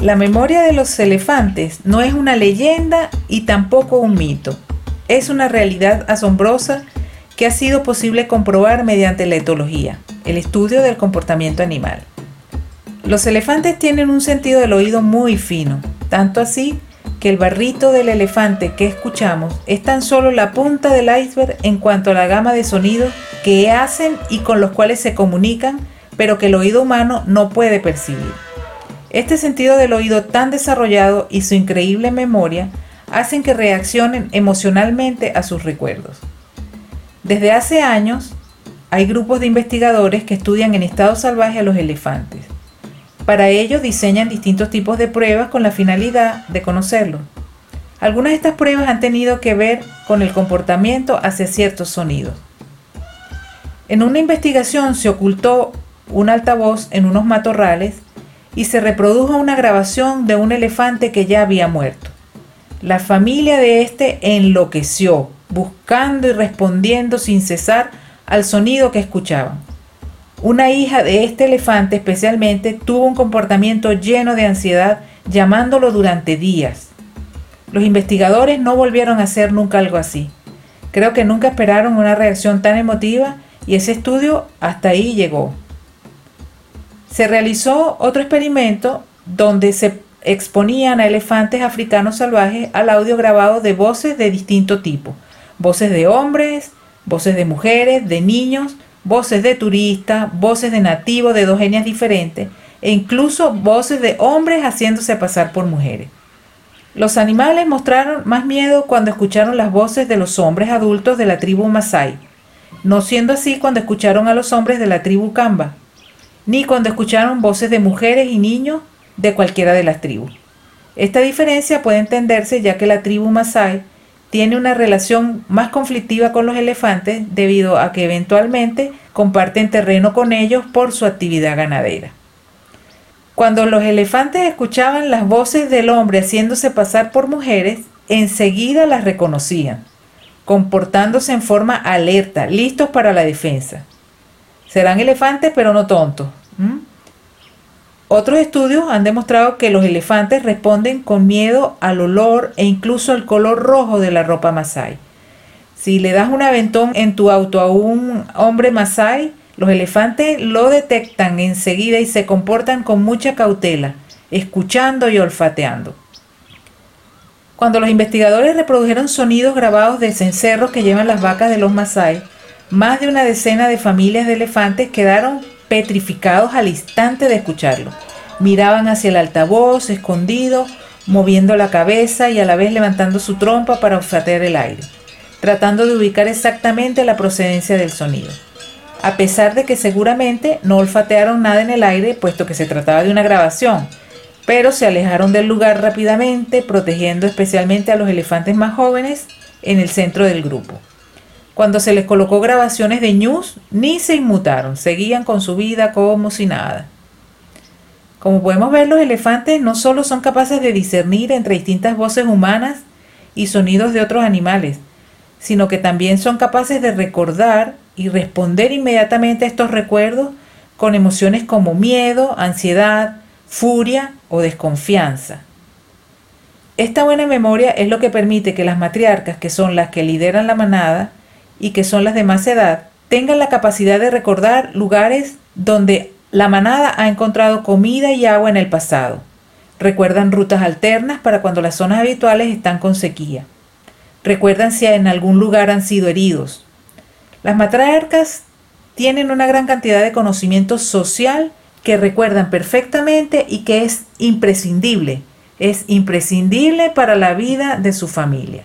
La memoria de los elefantes no es una leyenda y tampoco un mito. Es una realidad asombrosa que ha sido posible comprobar mediante la etología, el estudio del comportamiento animal. Los elefantes tienen un sentido del oído muy fino, tanto así que el barrito del elefante que escuchamos es tan solo la punta del iceberg en cuanto a la gama de sonidos que hacen y con los cuales se comunican, pero que el oído humano no puede percibir. Este sentido del oído tan desarrollado y su increíble memoria hacen que reaccionen emocionalmente a sus recuerdos. Desde hace años hay grupos de investigadores que estudian en estado salvaje a los elefantes. Para ello diseñan distintos tipos de pruebas con la finalidad de conocerlos. Algunas de estas pruebas han tenido que ver con el comportamiento hacia ciertos sonidos. En una investigación se ocultó un altavoz en unos matorrales y se reprodujo una grabación de un elefante que ya había muerto. La familia de este enloqueció, buscando y respondiendo sin cesar al sonido que escuchaban. Una hija de este elefante especialmente tuvo un comportamiento lleno de ansiedad llamándolo durante días. Los investigadores no volvieron a hacer nunca algo así. Creo que nunca esperaron una reacción tan emotiva y ese estudio hasta ahí llegó. Se realizó otro experimento donde se exponían a elefantes africanos salvajes al audio grabado de voces de distinto tipo. Voces de hombres, voces de mujeres, de niños, voces de turistas, voces de nativos de dos etnias diferentes e incluso voces de hombres haciéndose pasar por mujeres. Los animales mostraron más miedo cuando escucharon las voces de los hombres adultos de la tribu Masai, no siendo así cuando escucharon a los hombres de la tribu Kamba ni cuando escucharon voces de mujeres y niños de cualquiera de las tribus. Esta diferencia puede entenderse ya que la tribu Masai tiene una relación más conflictiva con los elefantes debido a que eventualmente comparten terreno con ellos por su actividad ganadera. Cuando los elefantes escuchaban las voces del hombre haciéndose pasar por mujeres, enseguida las reconocían, comportándose en forma alerta, listos para la defensa. Serán elefantes pero no tontos. Otros estudios han demostrado que los elefantes responden con miedo al olor e incluso al color rojo de la ropa masai. Si le das un aventón en tu auto a un hombre masai, los elefantes lo detectan enseguida y se comportan con mucha cautela, escuchando y olfateando. Cuando los investigadores reprodujeron sonidos grabados de cencerros que llevan las vacas de los masai, más de una decena de familias de elefantes quedaron petrificados al instante de escucharlo. Miraban hacia el altavoz, escondido, moviendo la cabeza y a la vez levantando su trompa para olfatear el aire, tratando de ubicar exactamente la procedencia del sonido. A pesar de que seguramente no olfatearon nada en el aire, puesto que se trataba de una grabación, pero se alejaron del lugar rápidamente, protegiendo especialmente a los elefantes más jóvenes en el centro del grupo. Cuando se les colocó grabaciones de news, ni se inmutaron, seguían con su vida como si nada. Como podemos ver, los elefantes no solo son capaces de discernir entre distintas voces humanas y sonidos de otros animales, sino que también son capaces de recordar y responder inmediatamente a estos recuerdos con emociones como miedo, ansiedad, furia o desconfianza. Esta buena memoria es lo que permite que las matriarcas, que son las que lideran la manada, y que son las de más edad, tengan la capacidad de recordar lugares donde la manada ha encontrado comida y agua en el pasado. Recuerdan rutas alternas para cuando las zonas habituales están con sequía. Recuerdan si en algún lugar han sido heridos. Las matriarcas tienen una gran cantidad de conocimiento social que recuerdan perfectamente y que es imprescindible. Es imprescindible para la vida de su familia.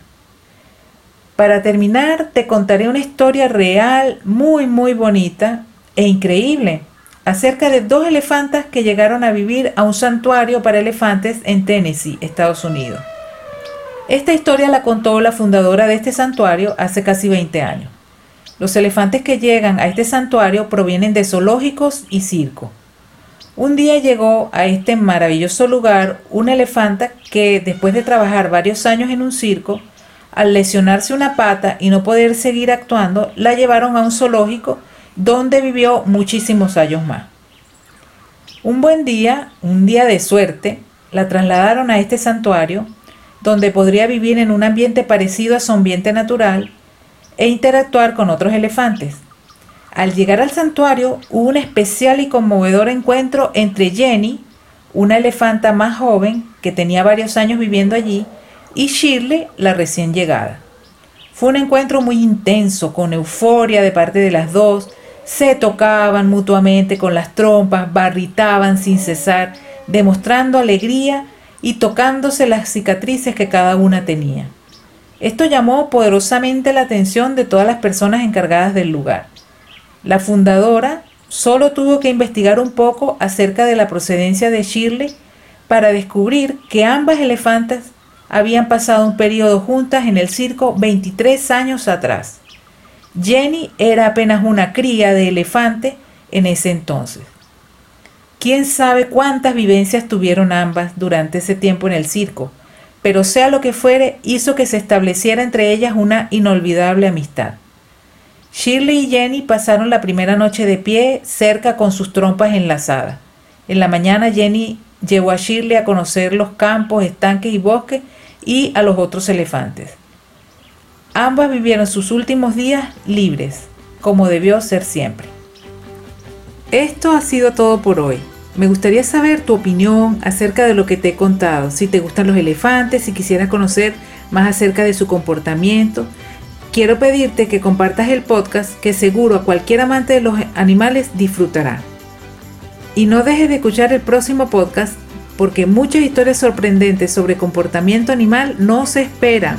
Para terminar, te contaré una historia real muy muy bonita e increíble acerca de dos elefantas que llegaron a vivir a un santuario para elefantes en Tennessee, Estados Unidos. Esta historia la contó la fundadora de este santuario hace casi 20 años. Los elefantes que llegan a este santuario provienen de zoológicos y circo. Un día llegó a este maravilloso lugar una elefanta que después de trabajar varios años en un circo, al lesionarse una pata y no poder seguir actuando, la llevaron a un zoológico donde vivió muchísimos años más. Un buen día, un día de suerte, la trasladaron a este santuario donde podría vivir en un ambiente parecido a su ambiente natural e interactuar con otros elefantes. Al llegar al santuario hubo un especial y conmovedor encuentro entre Jenny, una elefanta más joven que tenía varios años viviendo allí, y Shirley, la recién llegada. Fue un encuentro muy intenso, con euforia de parte de las dos, se tocaban mutuamente con las trompas, barritaban sin cesar, demostrando alegría y tocándose las cicatrices que cada una tenía. Esto llamó poderosamente la atención de todas las personas encargadas del lugar. La fundadora solo tuvo que investigar un poco acerca de la procedencia de Shirley para descubrir que ambas elefantas habían pasado un periodo juntas en el circo 23 años atrás. Jenny era apenas una cría de elefante en ese entonces. Quién sabe cuántas vivencias tuvieron ambas durante ese tiempo en el circo, pero sea lo que fuere, hizo que se estableciera entre ellas una inolvidable amistad. Shirley y Jenny pasaron la primera noche de pie cerca con sus trompas enlazadas. En la mañana Jenny llevó a Shirley a conocer los campos, estanques y bosques y a los otros elefantes. Ambas vivieron sus últimos días libres, como debió ser siempre. Esto ha sido todo por hoy. Me gustaría saber tu opinión acerca de lo que te he contado, si te gustan los elefantes, si quisieras conocer más acerca de su comportamiento, quiero pedirte que compartas el podcast que seguro a cualquier amante de los animales disfrutará. Y no dejes de escuchar el próximo podcast porque muchas historias sorprendentes sobre comportamiento animal no se esperan.